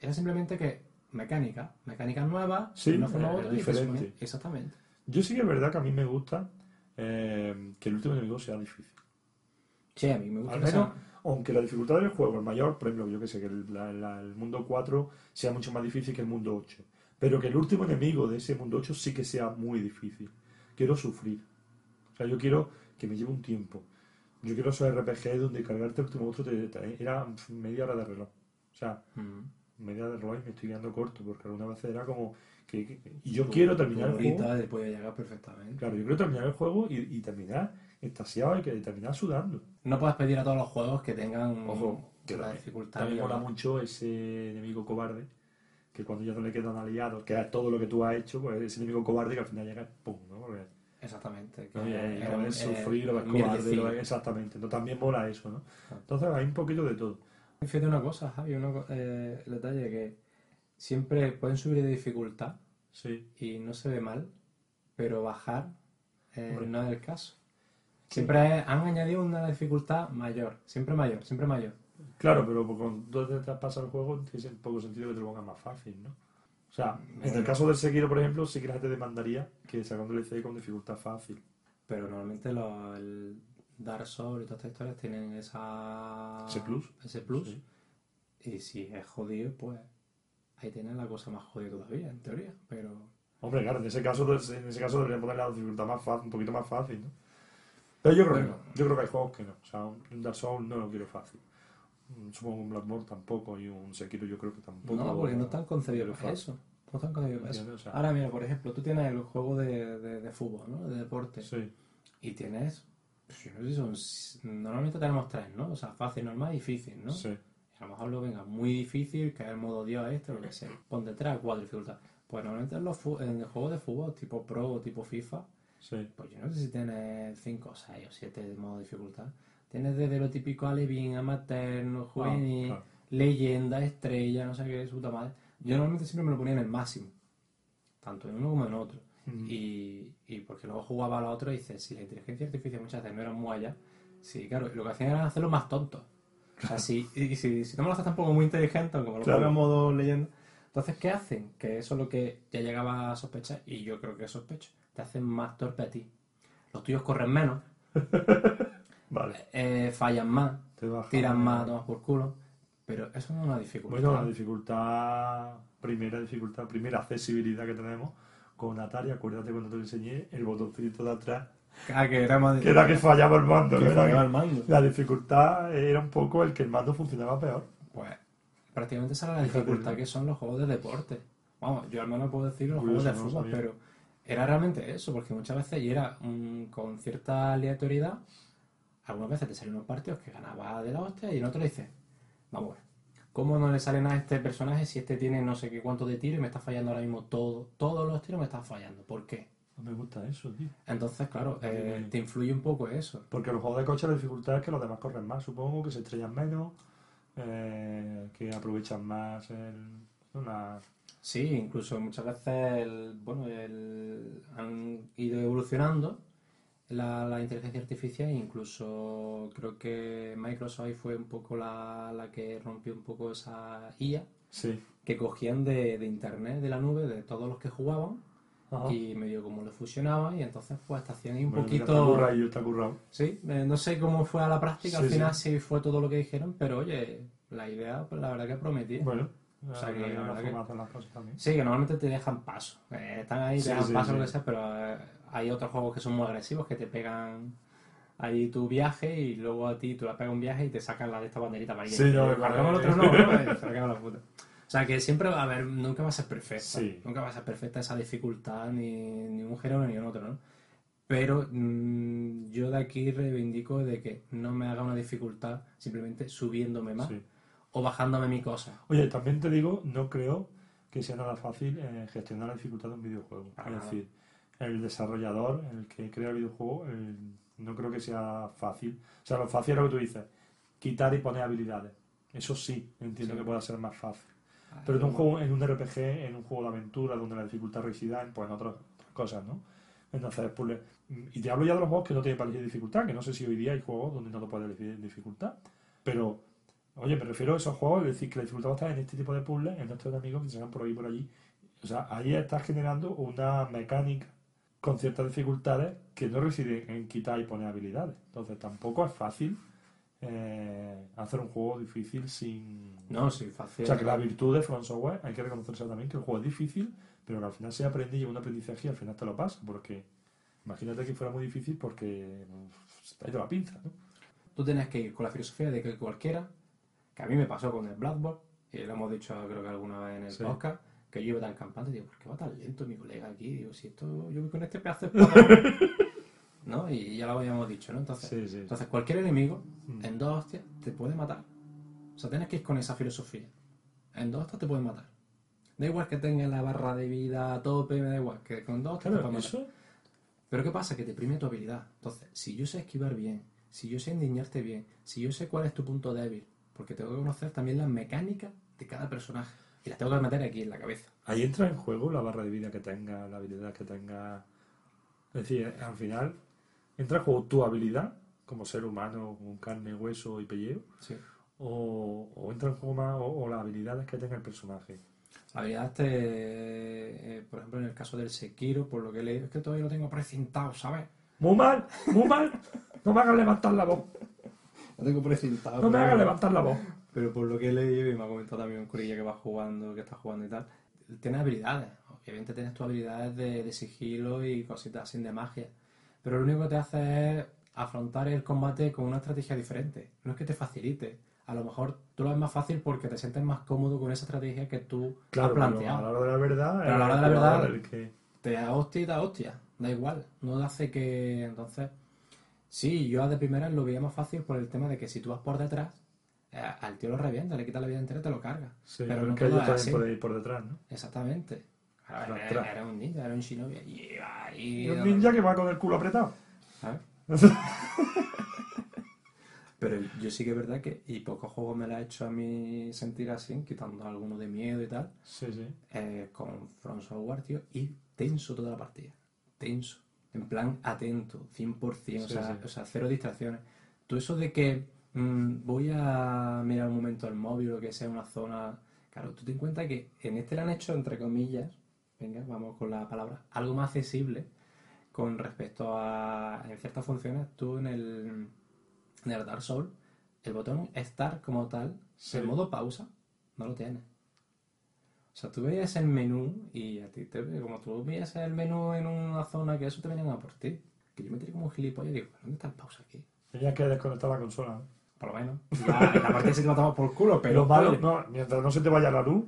era simplemente que mecánica, mecánicas nuevas, Sí, de una forma u eh, otra, diferente. suponía- Exactamente. Yo sí que es verdad que a mí me gusta eh, que el último enemigo sea difícil. Sí, a mí me gusta Al menos, aunque la dificultad del juego es mayor, por ejemplo, yo que sé, que el, la- la- el mundo 4 sea mucho más difícil que el mundo 8. Pero que el último enemigo de ese mundo 8 sí que sea muy difícil. Quiero sufrir. O sea, yo quiero que me lleve un tiempo. Yo quiero esos RPG donde cargarte el último monstruo te, te- era media hora de reloj. O sea, Mm. media hora de reloj y me estoy quedando corto, porque alguna vez era como que, que- y yo quiero terminar el juego. Ahorita puede llegar perfectamente. Claro, yo quiero terminar el juego y, y terminar extasiado y que terminar sudando. No puedes pedir a todos los juegos que tengan Ojo, que la también- dificultad. También mola mucho ese enemigo cobarde, que cuando ya no le quedan aliados, que es todo lo que tú has hecho, pues ese enemigo cobarde que al final llega pum, ¿no? Porque, Exactamente. que ¿no? Ves eh, sufrir, lo ves mierdecillo. cobarde, lo ves- exactamente. ¿no? También mola eso, ¿no? Entonces hay un poquito de todo. Fíjate una cosa, Javi, co- eh, el detalle que siempre pueden subir de dificultad Sí. y no se ve mal, pero bajar eh, no es el caso. Siempre es- han añadido una dificultad mayor, siempre mayor, siempre mayor. Claro, pero cuando te pasa el juego, tiene poco sentido que te lo pongas más fácil, ¿no? O sea, en el caso del Sekiro, por ejemplo, sí que la gente demandaría que sacando el DLC con dificultad fácil. Pero normalmente los, el Dark Souls y todas estas historias tienen esa... Ese plus. Ese plus. Sí. Y si es jodido, pues ahí tienes la cosa más jodida todavía, en teoría. Pero Hombre, claro, en ese caso, pues, en ese caso deberían poner la dificultad más fácil, un poquito más fácil, ¿no? Pero yo creo que no. Yo creo que hay juegos que no. O sea, un Dark Souls no lo quiero fácil. Supongo que un Bloodborne tampoco y un Sekiro yo creo que tampoco. no, porque no están concebidos para eso. No están concebidos para eso. O sea, Ahora mira, por ejemplo, tú tienes el juego de, de, de fútbol, ¿no? De deporte. Sí, Y tienes, pues, yo no sé si son, normalmente tenemos tres, ¿no? O sea, fácil, normal y difícil, ¿no? sí. A lo mejor lo venga muy difícil, que es el modo Dios este, lo que sea. Ponte tres o cuatro dificultad. Pues normalmente en los en el juego de fútbol tipo Pro o tipo FIFA, sí. pues yo no sé si tienes 5, 6 o 7 de modo dificultad. Tienes desde lo típico alevín, amateur, juvenil, claro. leyenda, estrella, no sé qué, su puta madre. Yo normalmente siempre me lo ponía en el máximo. Tanto en uno como en otro. Mm. Y, y porque luego jugaba a la otra y dices, si la inteligencia artificial muchas veces no era muy allá, sí, claro, lo que hacían era hacerlo más tonto. O sea, si, y si, si no me lo haces tampoco muy inteligente, como lo Claro. pongo en modo leyenda, entonces, ¿qué hacen? Que eso es lo que ya llegaba a sospechar, y yo creo que sospecho, te hacen más torpe a ti. Los tuyos corren menos, Vale. eh, fallan más, tiran más, tomas por culo, pero eso no es una dificultad. Bueno, la dificultad, primera dificultad, primera accesibilidad que tenemos con Atari, acuérdate cuando te lo enseñé, el botoncito de atrás Ah, que era más... que era que fallaba el mando. Era el. La dificultad era un poco el que el mando funcionaba peor. Pues prácticamente esa es la dificultad que son los juegos de deporte. Vamos, yo al menos puedo decir los juegos de fútbol, pero era realmente eso, porque muchas veces, y era con cierta aleatoriedad, algunas veces te salen unos partidos que ganaba de la hostia y en otros dices, vamos ¿cómo no le salen a este personaje si este tiene no sé qué cuánto de tiro y me está fallando ahora mismo todo, todos los tiros me están fallando? ¿Por qué? No me gusta eso, tío. Entonces, claro, eh, te influye un poco eso. Porque los juegos de coche la dificultad es que los demás corren más, supongo, que se estrellan menos, eh, que aprovechan más el... Una... Sí, incluso muchas veces el, bueno, el, han ido evolucionando la, la inteligencia artificial e incluso creo que Microsoft ahí fue un poco la, la que rompió un poco esa IA Sí. que cogían de, de internet, de la nube, de todos los que jugaban Ajá. y medio como lo fusionaban y entonces pues te hacían ahí un Bueno, mira, poquito... Está currado, está currado. Sí, eh, no sé cómo fue a la práctica, al final sí fue todo lo que dijeron, pero oye, la idea pues la verdad que prometía. Bueno, O sea, que la verdad las cosas también. Sí, que normalmente te dejan paso. Eh, están ahí, te Sí, dejan sí, paso sí. lo que sea, pero eh, hay otros juegos que son muy agresivos que te pegan ahí tu viaje y luego a ti tú le pegas un viaje y te sacan la de esta banderita amarilla. Sí, no, me marcamos parece- otros no, ¿no? La la puta. O sea, que siempre va a haber, nunca va a ser perfecta. Sí. Nunca va a ser perfecta esa dificultad, ni, ni un género ni un otro, ¿no? Pero mm, yo de aquí reivindico de que no me haga una dificultad simplemente subiéndome más Sí. o bajándome mi cosa. Oye, también te digo, no creo que sea nada fácil eh, gestionar la dificultad de un videojuego. Es decir, el desarrollador, el que crea el videojuego, no creo que sea fácil. O sea, lo fácil es lo que tú dices, quitar y poner habilidades. Eso sí, entiendo Sí. que pueda ser más fácil. Pero en un juego, en un RPG, en un juego de aventura donde la dificultad resida en pues, en otras, otras cosas, ¿no? Entonces, pues, y te hablo ya de los juegos que no tienen para elegir dificultad, que no sé si hoy día hay juegos donde no te puedes elegir dificultad, pero, oye, me refiero a esos juegos, es decir, que la dificultad va a estar en este tipo de puzzles, en estos enemigos que se van por ahí por allí. O sea, ahí estás generando una mecánica con ciertas dificultades que no residen en quitar y poner habilidades. Entonces, tampoco es fácil eh, hacer un juego difícil sin... No, sí, fácil. O sea, que la virtud de From Software hay que reconocerse también que el juego es difícil, pero que al final se aprende y es un aprendizaje y al final te lo pasa, porque imagínate que fuera muy difícil porque uf, se te ha ido la pinza, ¿no? Tú tienes que ir con la filosofía de que cualquiera, que a mí me pasó con el Blackboard, y lo hemos dicho creo que alguna vez en el Sí. podcast, que yo iba tan campante, digo, ¿por qué va tan lento mi colega aquí? Digo, si esto, yo voy con este pedazo de espada", ¿no? Y ya lo habíamos dicho, ¿no? Entonces, Sí, sí. entonces cualquier enemigo, Mm. en dos hostias, te puede matar. O sea, tienes que ir con esa filosofía. En dos hostias te pueden matar. Da igual que tengas la barra de vida a tope, me da igual, que con dos hostias te Claro, pueden matar. eso, Pero ¿qué pasa? Que te prime tu habilidad. Entonces, si yo sé esquivar bien, si yo sé indignarte bien, si yo sé cuál es tu punto débil, porque tengo que conocer también las mecánicas de cada personaje. Y las tengo que meter aquí en la cabeza. ahí entra en juego la barra de vida que tenga, la habilidad que tenga. Es decir, al final entra en juego tu habilidad como ser humano con carne, hueso y pellejo, Sí. o, o entra en juego más, o, o las habilidades que tenga el personaje. La habilidad, este, eh, por ejemplo, en el caso del Sekiro, por lo que he leído, es que todavía lo tengo precintado, ¿sabes? Muy mal, muy mal. No me hagas levantar la voz. Lo tengo precintado. No me hagas levantar la voz. Pero por lo que he leído y me ha comentado también un curilla que va jugando, que está jugando y tal, tienes habilidades. Obviamente tienes tus habilidades de, de sigilo y cositas así de magia. Pero lo único que te hace es afrontar el combate con una estrategia diferente. No es que te facilite. A lo mejor tú lo ves más fácil porque te sientes más cómodo con esa estrategia que tú Claro, has pero planteado. a la hora de la verdad. Pero a la hora de la verdad- jugador el que- te da hostia y da hostia, da igual, no hace que entonces sí, yo de primera lo veía más fácil por el tema de que si tú vas por detrás eh, al tío lo revienta, le quita la vida entera y te lo carga. Sí, pero no que ellos también pueden ir por detrás, ¿no? Exactamente. Claro, Por era, un ninja, era un shinobi y. Y un ninja que va con el culo apretado. ¿sabes? Pero yo sí que es verdad que, y pocos juegos me la ha hecho a mí sentir así, quitando alguno de miedo y tal, Sí, sí. eh, con From Software, tío, y tenso toda la partida. Tenso. En plan atento, 100%, o, Sí, sea, sí. o sea, cero distracciones. Tú eso de que mm, voy a mirar un momento el móvil o que sea una zona... Claro, tú te encuentras que en este le han hecho, entre comillas, venga, vamos con la palabra, algo más accesible con respecto a en ciertas funciones. Tú en el, en el Dark Souls, el botón Start como tal, Sí. en modo pausa, no lo tienes. O sea, tú veías el menú y a ti te como tú veías el menú en una zona que eso te venían a por ti. que yo me tiré como un gilipollas y digo, ¿dónde está el pausa aquí? Tenías que desconectar la consola. Por lo menos. La, sí que lo tomamos por culo, pero Lo malo, vale. no, mientras no se te vaya la luz,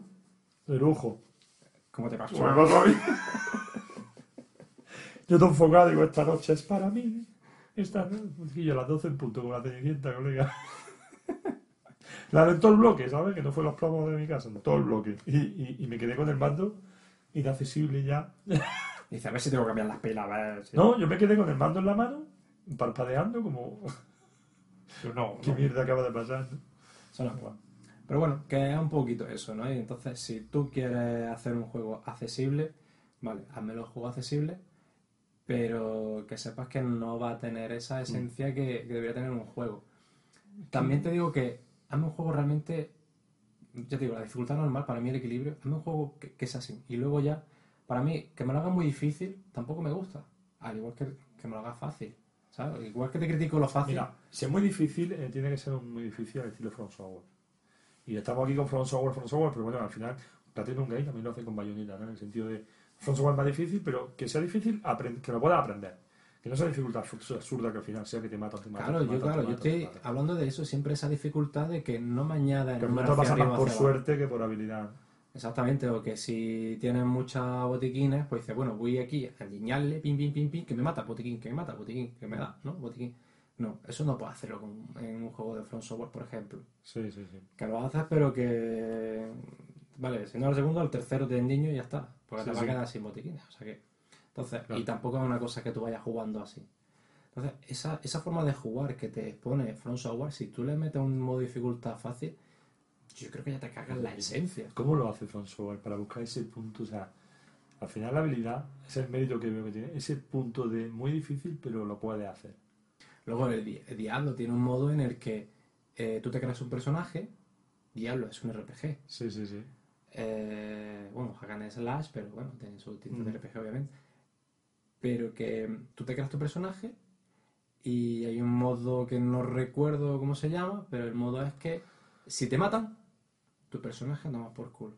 de lujo. ¿Cómo te pasó? Yo te enfocado digo, esta noche es para mí. Esta noche. Y yo a las 12 en punto con la cenicienta, colega. La de todo el bloque, ¿sabes? Que no fue los plomos de mi casa, en todo el bloque. Y, y, y me quedé con el mando inaccesible ya. Dice, a ver si tengo que cambiar las pilas, a ver si... No, yo me quedé con el mando en la mano, parpadeando como... Pero no, ¿Qué no. mierda acaba de pasar? es igual. Pero bueno, que es un poquito eso, ¿no? Y entonces, si tú quieres hacer un juego accesible, vale, házmelo juego accesible, pero que sepas que no va a tener esa esencia que, que debería tener un juego. También te digo que hazme un juego realmente, ya te digo, la dificultad normal, para mí el equilibrio, hazme un juego que, que sea así. Y luego ya, para mí, que me lo haga muy difícil, tampoco me gusta. Al igual que, que me lo haga fácil, ¿sabes? Igual que te critico lo fácil. Mira, si es muy difícil, eh, tiene que ser un- muy difícil al estilo From Software. Y estamos aquí con From Software, From Software, pero bueno, al final Platinum Game también lo hace con Bayonetta, ¿no? En el sentido de From Software más difícil, pero que sea difícil, que lo puedas aprender. Que no sea dificultad abs- absurda que al final sea que te mata, te mata. Claro, te yo, mata, claro, yo mata, te estoy mata. hablando de eso, siempre esa dificultad de que no me añada Que hacia pasa más por suerte que por habilidad. Exactamente, o que si tienes muchas botiquines, pues dices, bueno, voy aquí a alinearle, pim, pim, pim, pim, que me mata, botiquín, que me mata, botiquín, que me da, ¿no? Botiquín. No, eso no puedes hacerlo con- en un juego de Front Software, por ejemplo. Sí, sí, sí. Que lo haces, pero que. Vale, si no al segundo, al tercero te niño y ya está. Porque Sí, te va sí. a quedar sin botiquines. O sea que. Entonces, Claro. y tampoco es una cosa que tú vayas jugando así. Entonces, esa, esa forma de jugar que te pone Front Software, si tú le metes un modo de dificultad fácil, yo creo que ya te cagas la esencia. ¿Cómo lo hace From Software para buscar ese punto? O sea, al final la habilidad es el mérito que veo que tiene. Ese punto de muy difícil, pero lo puede hacer. Luego el, Di- el Diablo tiene un modo en el que eh, tú te creas un personaje. Diablo es un RPG. Sí, sí, sí. Eh, bueno, Hack and Slash, pero bueno, tiene su tinta de Mm. RPG obviamente. Pero que mm, tú te creas tu personaje y hay un modo que no recuerdo cómo se llama, pero el modo es que si te matan, tu personaje no va por culo.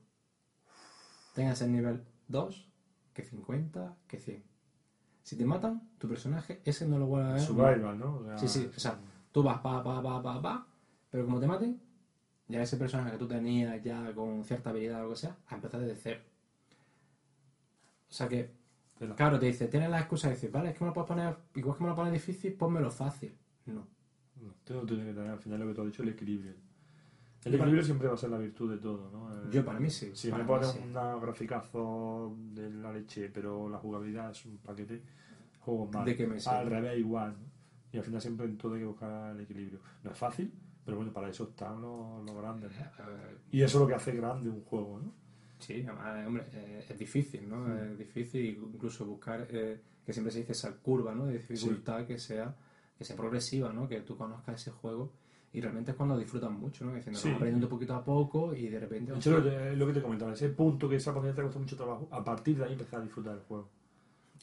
Tengas el nivel 2, que 50, que 100. Si te matan, tu personaje, ese no lo vuelve a ver. Survival, ¿no? O sea, Sí, sí, o sea, tú vas pa, pa, pa, pa, pa, pero como te maten, ya ese personaje que tú tenías ya con cierta habilidad o lo que sea, a empezar desde cero. O sea que, claro, te dice, tienes la excusa de decir, vale, es que me lo puedes poner, igual que me lo pones difícil, ponmelo fácil. No. No, todo tiene que tener al final lo que tú has dicho, el equilibrio. El equilibrio siempre va a ser la virtud de todo, ¿no? El- Yo para mí sí. Si me pones sí. una graficazo de la leche, pero la jugabilidad es un paquete, juego mal. ¿De qué me? Al revés, igual. ¿no? Y al final siempre en todo hay que buscar el equilibrio. No es fácil, pero bueno, para eso están los, los grandes. ¿no? Eh, Y eso es lo que hace grande un juego, ¿no? Sí, además, hombre, eh, es difícil, ¿no? Es difícil incluso buscar, eh, que siempre se dice esa curva, ¿no? De dificultad que sea que sea progresiva, ¿no? Que tú conozcas ese juego y realmente es cuando disfrutas mucho, ¿no? Diciendo, Sí. "Vamos aprendiendo poquito a poco y de repente... Hecho, lo, que- lo que te comentaba, ese punto que esa ponente te costó mucho trabajo, a partir de ahí empezar a disfrutar del juego.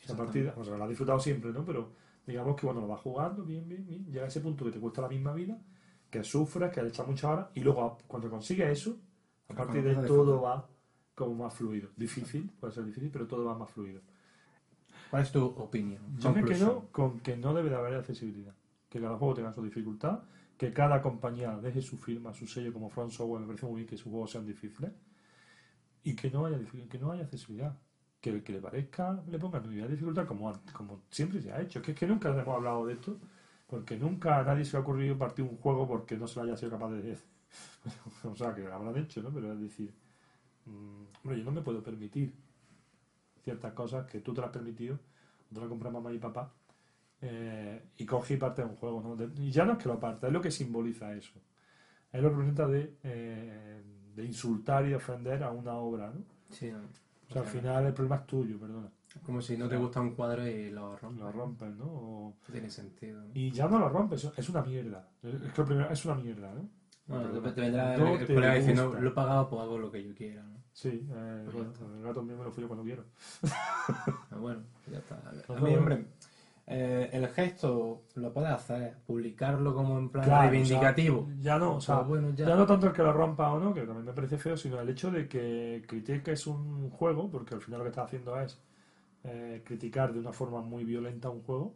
A partir o sea, lo has disfrutado siempre, ¿no? Pero digamos que cuando lo vas jugando, bien, bien, bien, llega a ese punto que te cuesta la misma vida, que sufres, que le echas muchas horas, y luego cuando consigues eso, a partir de todo va como más fluido. Difícil, puede ser difícil, pero todo va más fluido. ¿Cuál es tu opinión? Yo me quedo con que no debe de haber accesibilidad. Que cada juego tenga su dificultad, que cada compañía deje su firma, su sello como Front Software, me parece muy bien que sus juegos sean difíciles, y que no haya, que no haya accesibilidad. Que el que le parezca le ponga nivel de dificultad como, como siempre se ha hecho. Que es que nunca hemos hablado de esto, porque nunca a nadie se le ha ocurrido partir un juego porque no se lo haya sido capaz de o sea, que lo habrán hecho, ¿no? Pero es decir, mm, hombre, yo no me puedo permitir ciertas cosas que tú te las has permitido, te las compras mamá y papá, eh, y coge y parte de un juego, ¿no? De- y ya no es que lo parte, es lo que simboliza eso. Es lo que representa de, eh, de insultar y ofender a una obra, ¿no? Sí, no. O sea, al final el problema es tuyo, perdona. Como si no te gusta un cuadro y lo rompes. Lo rompes, ¿no? O- No tiene sentido. ¿no? y ya no lo rompes, es una mierda. Es que lo primero es una mierda, ¿no? Bueno, te, te vendrá no el te colega diciendo, lo he pagado, pues hago lo que yo quiera, ¿no? Sí, eh, Pues bueno, el gato mío me lo fui yo cuando quiero. Ah, bueno, ya está. A Ajá. mí, hombre, eh, el gesto lo puedes hacer, publicarlo como en plan Claro, reivindicativo. o sea, ya no, o sea, bueno, ya. ya. no tanto el que lo rompa o no, que también me parece feo, sino el hecho de que critiques un juego, porque al final lo que estás haciendo es eh, criticar de una forma muy violenta un juego,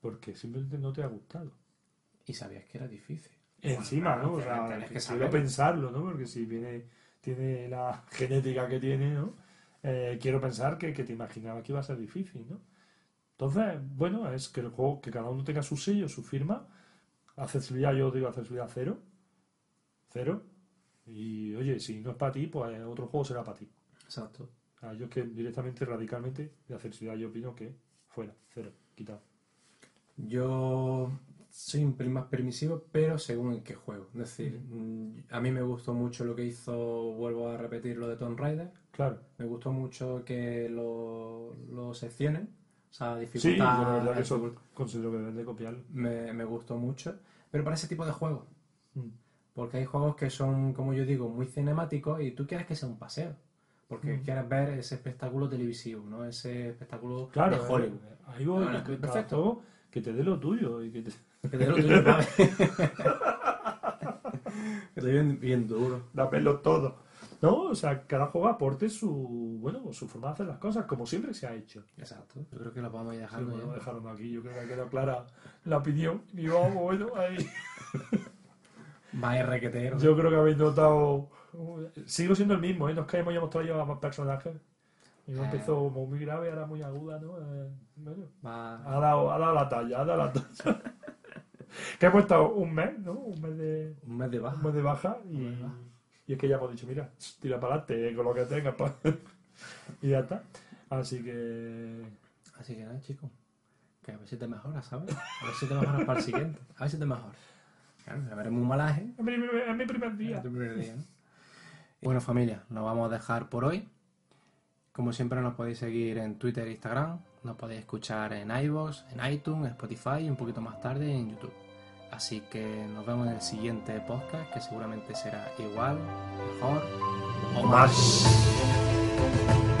porque simplemente no te ha gustado. Y sabías que era difícil. Encima, ¿no? O sea, que saber. pensarlo, ¿no? Porque si viene, tiene la genética que tiene, ¿no? Eh, quiero pensar que, que te imaginabas que iba a ser difícil, ¿no? Entonces, bueno, es que el juego, que cada uno tenga su sello, su firma. Accesibilidad, yo digo accesibilidad cero. Cero. Y oye, si no es para ti, pues otro juego será para ti. Exacto. Sea, yo es que directamente, radicalmente, de accesibilidad yo opino que fuera, cero, quitado. Yo soy un pelín más permisivo, pero según en qué juego. Es decir, mm, a mí me gustó mucho lo que hizo, vuelvo a repetir, lo de Tomb Raider. Claro. Me gustó mucho que lo, lo seccionen. O sea, Sí, dificultad. yo la verdad que eso considero que deben de copiarlo. me, me gustó mucho. Pero para ese tipo de juegos. Mm. Porque hay juegos que son, como yo digo, muy cinemáticos y tú quieres que sea un paseo. Porque Mm. quieres ver ese espectáculo televisivo, ¿no? Ese espectáculo Claro, de Hollywood. eh, ahí voy, que- perfecto. que te dé lo tuyo y que te Que te dé lo tuyo, ¿sabes? que te dé bien, bien duro. da pelo todo. ¿No? O sea, cada juego aporte su, bueno, su forma de hacer las cosas, como siempre se ha hecho. Exacto. Yo creo que lo vamos a ir Sí, bueno, dejaron aquí, yo creo que ha quedado clara la opinión. Y vamos, bueno, ahí. Vaya requetero. Yo creo que habéis notado. Sigo siendo el mismo, ¿eh? No es que hayamos traído a más personajes. Y Eh. empezó como muy grave, ahora muy aguda, ¿no? Eh, bueno, Va- ha dado, ha dado la talla, ha dado la talla. que hemos estado un mes, ¿no? Un mes de, Un mes de baja. un mes de baja y, Y es que ya hemos dicho, mira, tira para adelante con lo que tengas pa- y ya está. Así que Así que nada, chicos. Que a ver si te mejoras, ¿sabes? A ver si te mejoras para el siguiente. A ver si te mejoras. Claro, ya veremos un malaje. es mi, es mi primer día. Es tu primer día, ¿no? Y Bueno, familia, nos vamos a dejar por hoy. Como siempre, nos podéis seguir en Twitter e Instagram. Nos podéis escuchar en iVoox, en iTunes, en Spotify y un poquito más tarde en YouTube. Así que nos vemos en el siguiente podcast, que seguramente será igual, mejor o más. más.